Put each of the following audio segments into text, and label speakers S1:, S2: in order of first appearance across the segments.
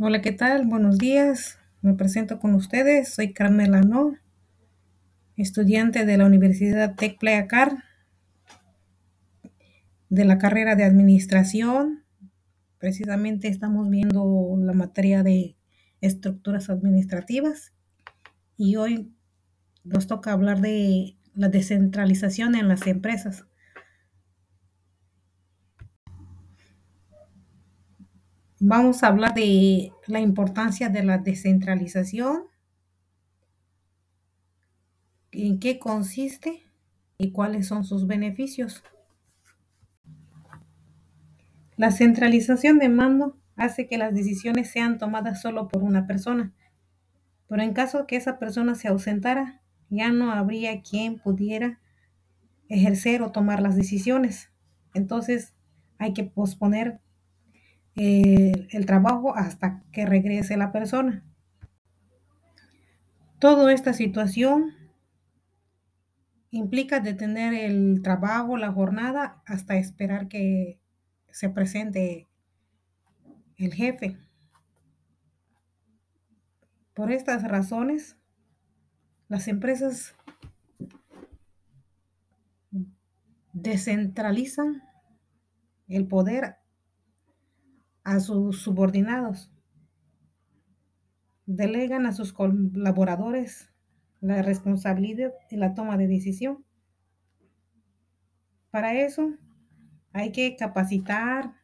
S1: Hola, ¿qué tal? Buenos días. Me presento con ustedes. Soy Carmela No, estudiante de la Universidad Tec Playacar, de la carrera de Administración. Precisamente estamos viendo la materia de estructuras administrativas y hoy nos toca hablar de la descentralización en las empresas. Vamos a hablar de la importancia de la descentralización, en qué consiste y cuáles son sus beneficios. La centralización de mando hace que las decisiones sean tomadas solo por una persona, pero en caso que esa persona se ausentara, ya no habría quien pudiera ejercer o tomar las decisiones. Entonces hay que posponer el trabajo hasta que regrese la persona. Toda esta situación implica detener el trabajo, la jornada, hasta esperar que se presente el jefe. Por estas razones, las empresas descentralizan el poder a sus subordinados. Delegan a sus colaboradores la responsabilidad de la toma de decisión. Para eso hay que capacitar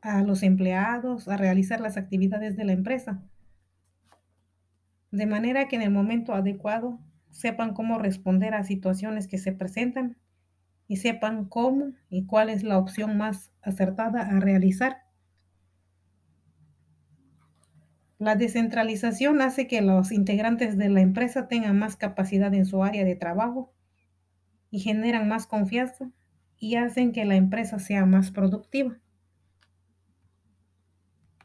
S1: a los empleados a realizar las actividades de la empresa, de manera que en el momento adecuado sepan cómo responder a situaciones que se presentan y sepan cómo y cuál es la opción más acertada a realizar. La descentralización hace que los integrantes de la empresa tengan más capacidad en su área de trabajo y generan más confianza y hacen que la empresa sea más productiva.